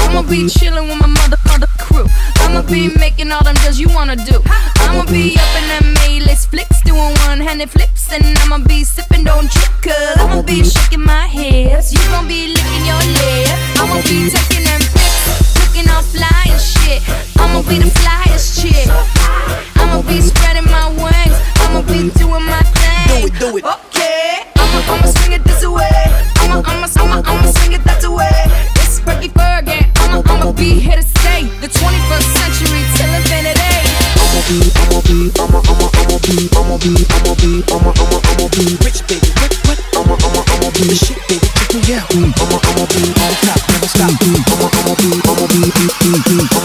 I'ma be chillin' with my mother, mother crew. I'ma be making all them deals you wanna do. I'ma be up in them may list, flicks doing one-handed flips, and I'ma be sipping don't trip, cause I'ma be shaking my hips. You gon' be licking your lips. I'ma be taking them pics, looking all fly and shit. I'ma be the flyest chick. I'ma be spreading my wings. I'ma be doing my thing. Do it, do it. Okay. I'ma, I'ma swing it mm, rich baby, whip. I'ma I'ma I'ma the shit baby, me. I'ma I'ma be on top, never stop. I'ma I'ma be I'ma be be be be.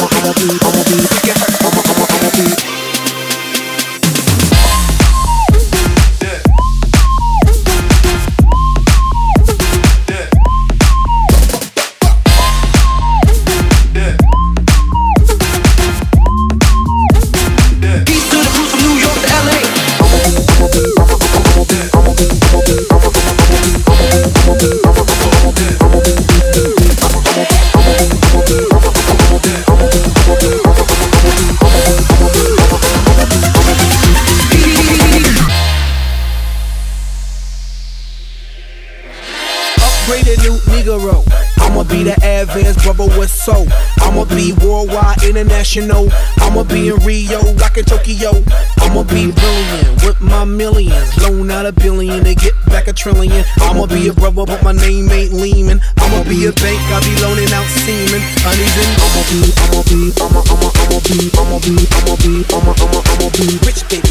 International. I'ma be in Rio, rockin' Tokyo. I'ma be brilliant with my millions. Loan out a billion to get back a trillion. I'ma be a brother, but my name ain't Lehman. I'ma be a bank, I'll be loaning out semen. And I'ma be, I'ma be, I'ma, I'ma, I'ma be, I'ma be, I'ma be, I'ma, I'ma, I'ma be rich, baby.